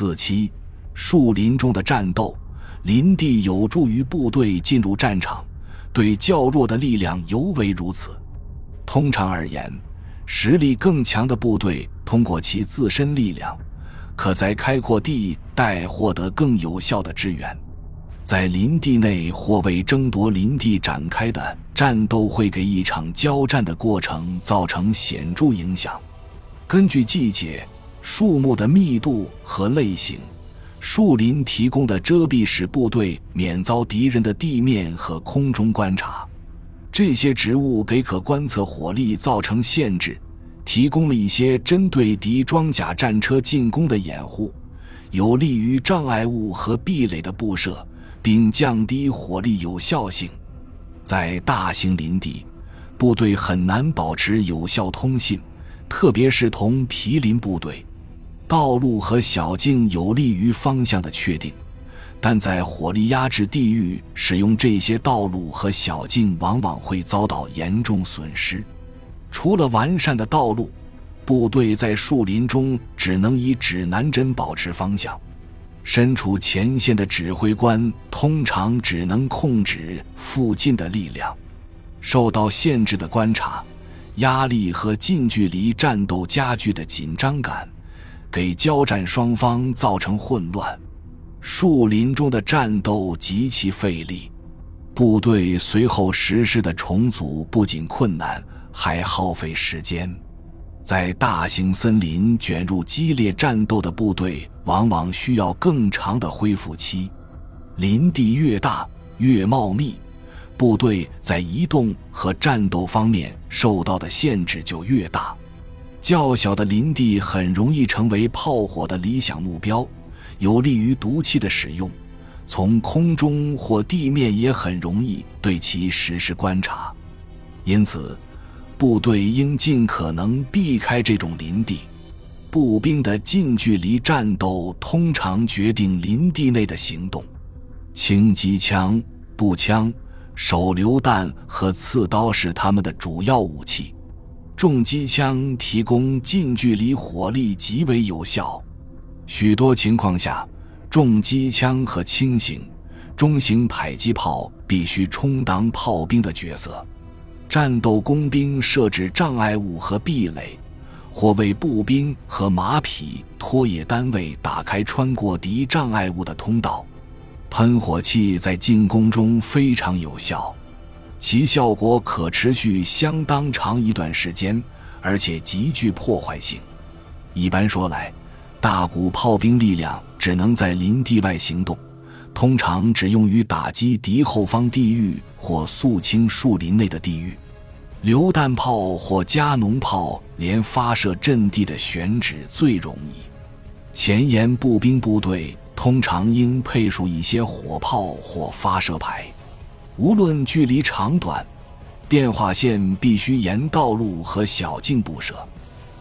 四七，树林中的战斗，林地有助于部队进入战场，对较弱的力量尤为如此。通常而言，实力更强的部队通过其自身力量，可在开阔地带获得更有效的支援。在林地内或为争夺林地展开的战斗，会给一场交战的过程造成显著影响。根据季节、树木的密度和类型，树林提供的遮蔽使部队免遭敌人的地面和空中观察。这些植物给可观测火力造成限制，提供了一些针对敌装甲战车进攻的掩护，有利于障碍物和壁垒的布设。并降低火力有效性，在大型林地，部队很难保持有效通信，特别是同毗邻部队。道路和小径有利于方向的确定，但在火力压制地域，使用这些道路和小径往往会遭到严重损失。除了完善的道路，部队在树林中只能以指南针保持方向。身处前线的指挥官通常只能控制附近的力量，受到限制的观察、压力和近距离战斗加剧的紧张感，给交战双方造成混乱。树林中的战斗极其费力，部队随后实施的重组不仅困难，还耗费时间。在大型森林卷入激烈战斗的部队，往往需要更长的恢复期。林地越大越茂密，部队在移动和战斗方面受到的限制就越大。较小的林地很容易成为炮火的理想目标，有利于毒气的使用。从空中或地面也很容易对其实施观察，因此。部队应尽可能避开这种林地。步兵的近距离战斗通常决定林地内的行动。轻机枪、步枪、手榴弹和刺刀是他们的主要武器。重机枪提供近距离火力极为有效。许多情况下，重机枪和轻型、中型迫击炮必须充当炮兵的角色。战斗工兵设置障碍物和壁垒，或为步兵和马匹拖曳单位打开穿过敌障碍物的通道。喷火器在进攻中非常有效，其效果可持续相当长一段时间，而且极具破坏性。一般说来，大股炮兵力量只能在林地外行动，通常只用于打击敌后方地域。或肃清树林内的地域，榴弹炮或加农炮连发射阵地的选址最容易。前沿步兵部队通常应配属一些火炮或发射排，无论距离长短，电话线必须沿道路和小径布设。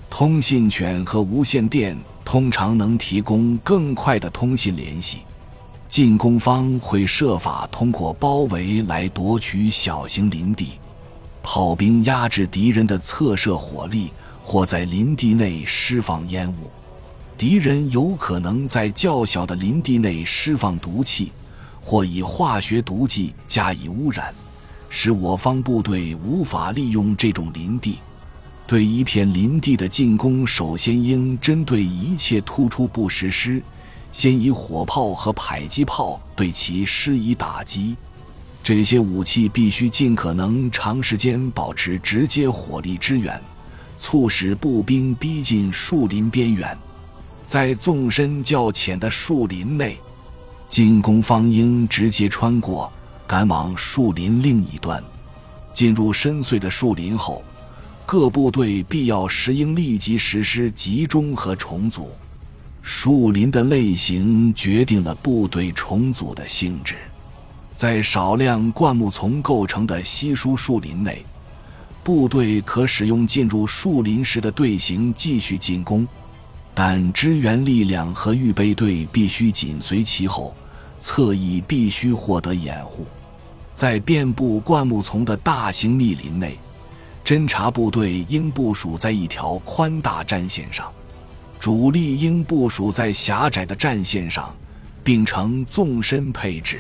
通信犬和无线电通常能提供更快的通信联系。进攻方会设法通过包围来夺取小型林地，炮兵压制敌人的侧射火力，或在林地内释放烟雾。敌人有可能在较小的林地内释放毒气，或以化学毒剂加以污染，使我方部队无法利用这种林地。对一片林地的进攻，首先应针对一切突出部实施。先以火炮和迫击炮对其施以打击，这些武器必须尽可能长时间保持直接火力支援，促使步兵逼近树林边缘。在纵深较浅的树林内，进攻方应直接穿过，赶往树林另一端。进入深邃的树林后，各部队必要时应立即实施集中和重组。树林的类型决定了部队重组的性质。在少量灌木丛构成的稀疏树林内，部队可使用进入树林时的队形继续进攻，但支援力量和预备队必须紧随其后，侧翼必须获得掩护。在遍布灌木丛的大型密林内，侦察部队应部署在一条宽大战线上。主力应部署在狭窄的战线上，并呈纵深配置。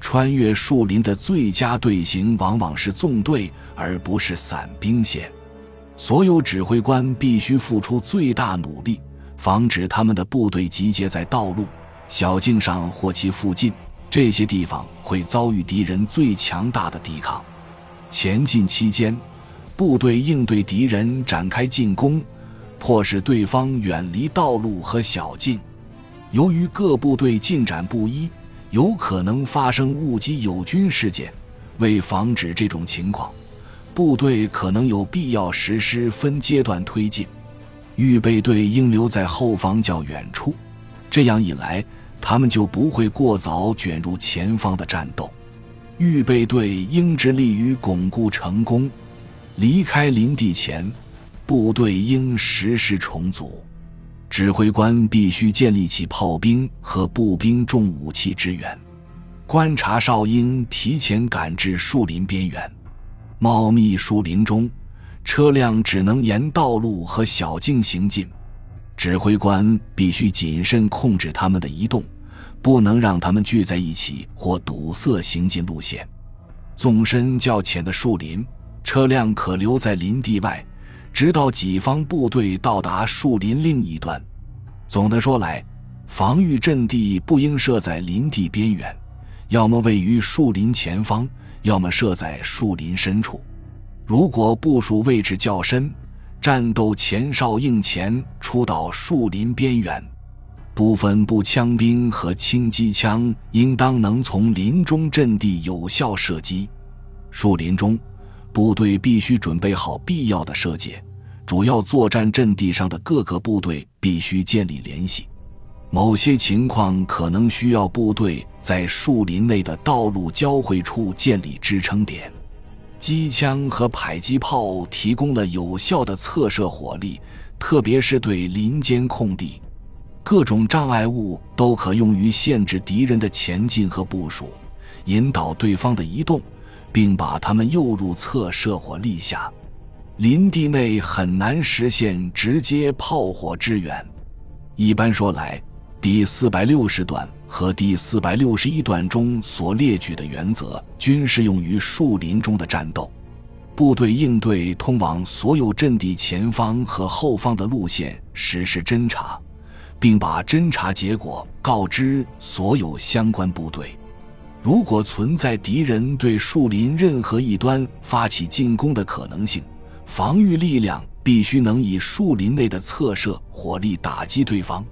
穿越树林的最佳队形往往是纵队，而不是散兵线。所有指挥官必须付出最大努力，防止他们的部队集结在道路、小径上或其附近。这些地方会遭遇敌人最强大的抵抗。前进期间，部队应对敌人展开进攻，迫使对方远离道路和小径。由于各部队进展不一，有可能发生误击友军事件。为防止这种情况，部队可能有必要实施分阶段推进。预备队应留在后方较远处，这样一来。他们就不会过早卷入前方的战斗。预备队应致力于巩固成功。离开林地前，部队应实施重组。指挥官必须建立起炮兵和步兵重武器支援。观察哨应提前赶至树林边缘。茂密树林中，车辆只能沿道路和小径行进。指挥官必须谨慎控制他们的移动，不能让他们聚在一起或堵塞行进路线。纵深较浅的树林，车辆可留在林地外，直到己方部队到达树林另一端。总的说来，防御阵地不应设在林地边缘，要么位于树林前方，要么设在树林深处。如果部署位置较深，战斗前哨应前出到树林边缘，部分步枪兵和轻机枪应当能从林中阵地有效射击。树林中，部队必须准备好必要的射界，主要作战阵地上的各个部队必须建立联系。某些情况可能需要部队在树林内的道路交汇处建立支撑点。机枪和迫击炮提供了有效的侧射火力，特别是对林间空地。各种障碍物都可用于限制敌人的前进和部署，引导对方的移动，并把他们诱入侧射火力下。林地内很难实现直接炮火支援。一般说来，第四百六十段。和第四百六十一段中所列举的原则均适用于树林中的战斗。部队应对通往所有阵地前方和后方的路线实施侦查，并把侦查结果告知所有相关部队。如果存在敌人对树林任何一端发起进攻的可能性，防御力量必须能以树林内的侧射火力打击对方。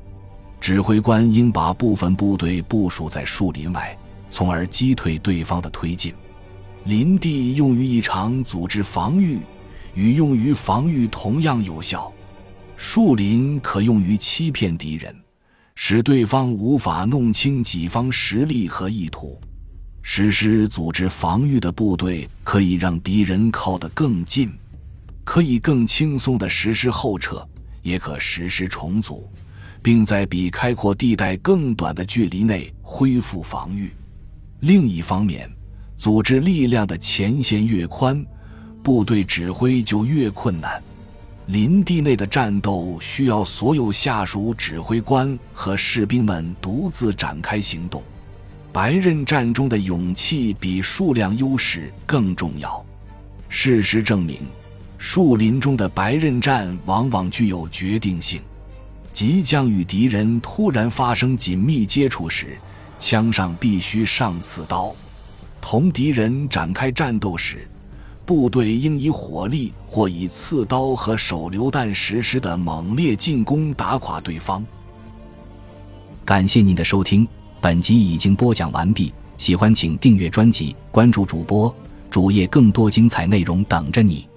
指挥官应把部分部队部署在树林外，从而击退对方的推进。林地用于一场组织防御，与用于防御同样有效。树林可用于欺骗敌人，使对方无法弄清己方实力和意图。实施组织防御的部队可以让敌人靠得更近，可以更轻松地实施后撤，也可实施重组。并在比开阔地带更短的距离内恢复防御。另一方面，组织力量的前线越宽，部队指挥就越困难。林地内的战斗需要所有下属指挥官和士兵们独自展开行动。白刃战中的勇气比数量优势更重要。事实证明，树林中的白刃战往往具有决定性。即将与敌人突然发生紧密接触时，枪上必须上刺刀。同敌人展开战斗时，部队应以火力或以刺刀和手榴弹实施的猛烈进攻打垮对方。感谢您的收听，本集已经播讲完毕。喜欢请订阅专辑，关注主播主页，更多精彩内容等着你。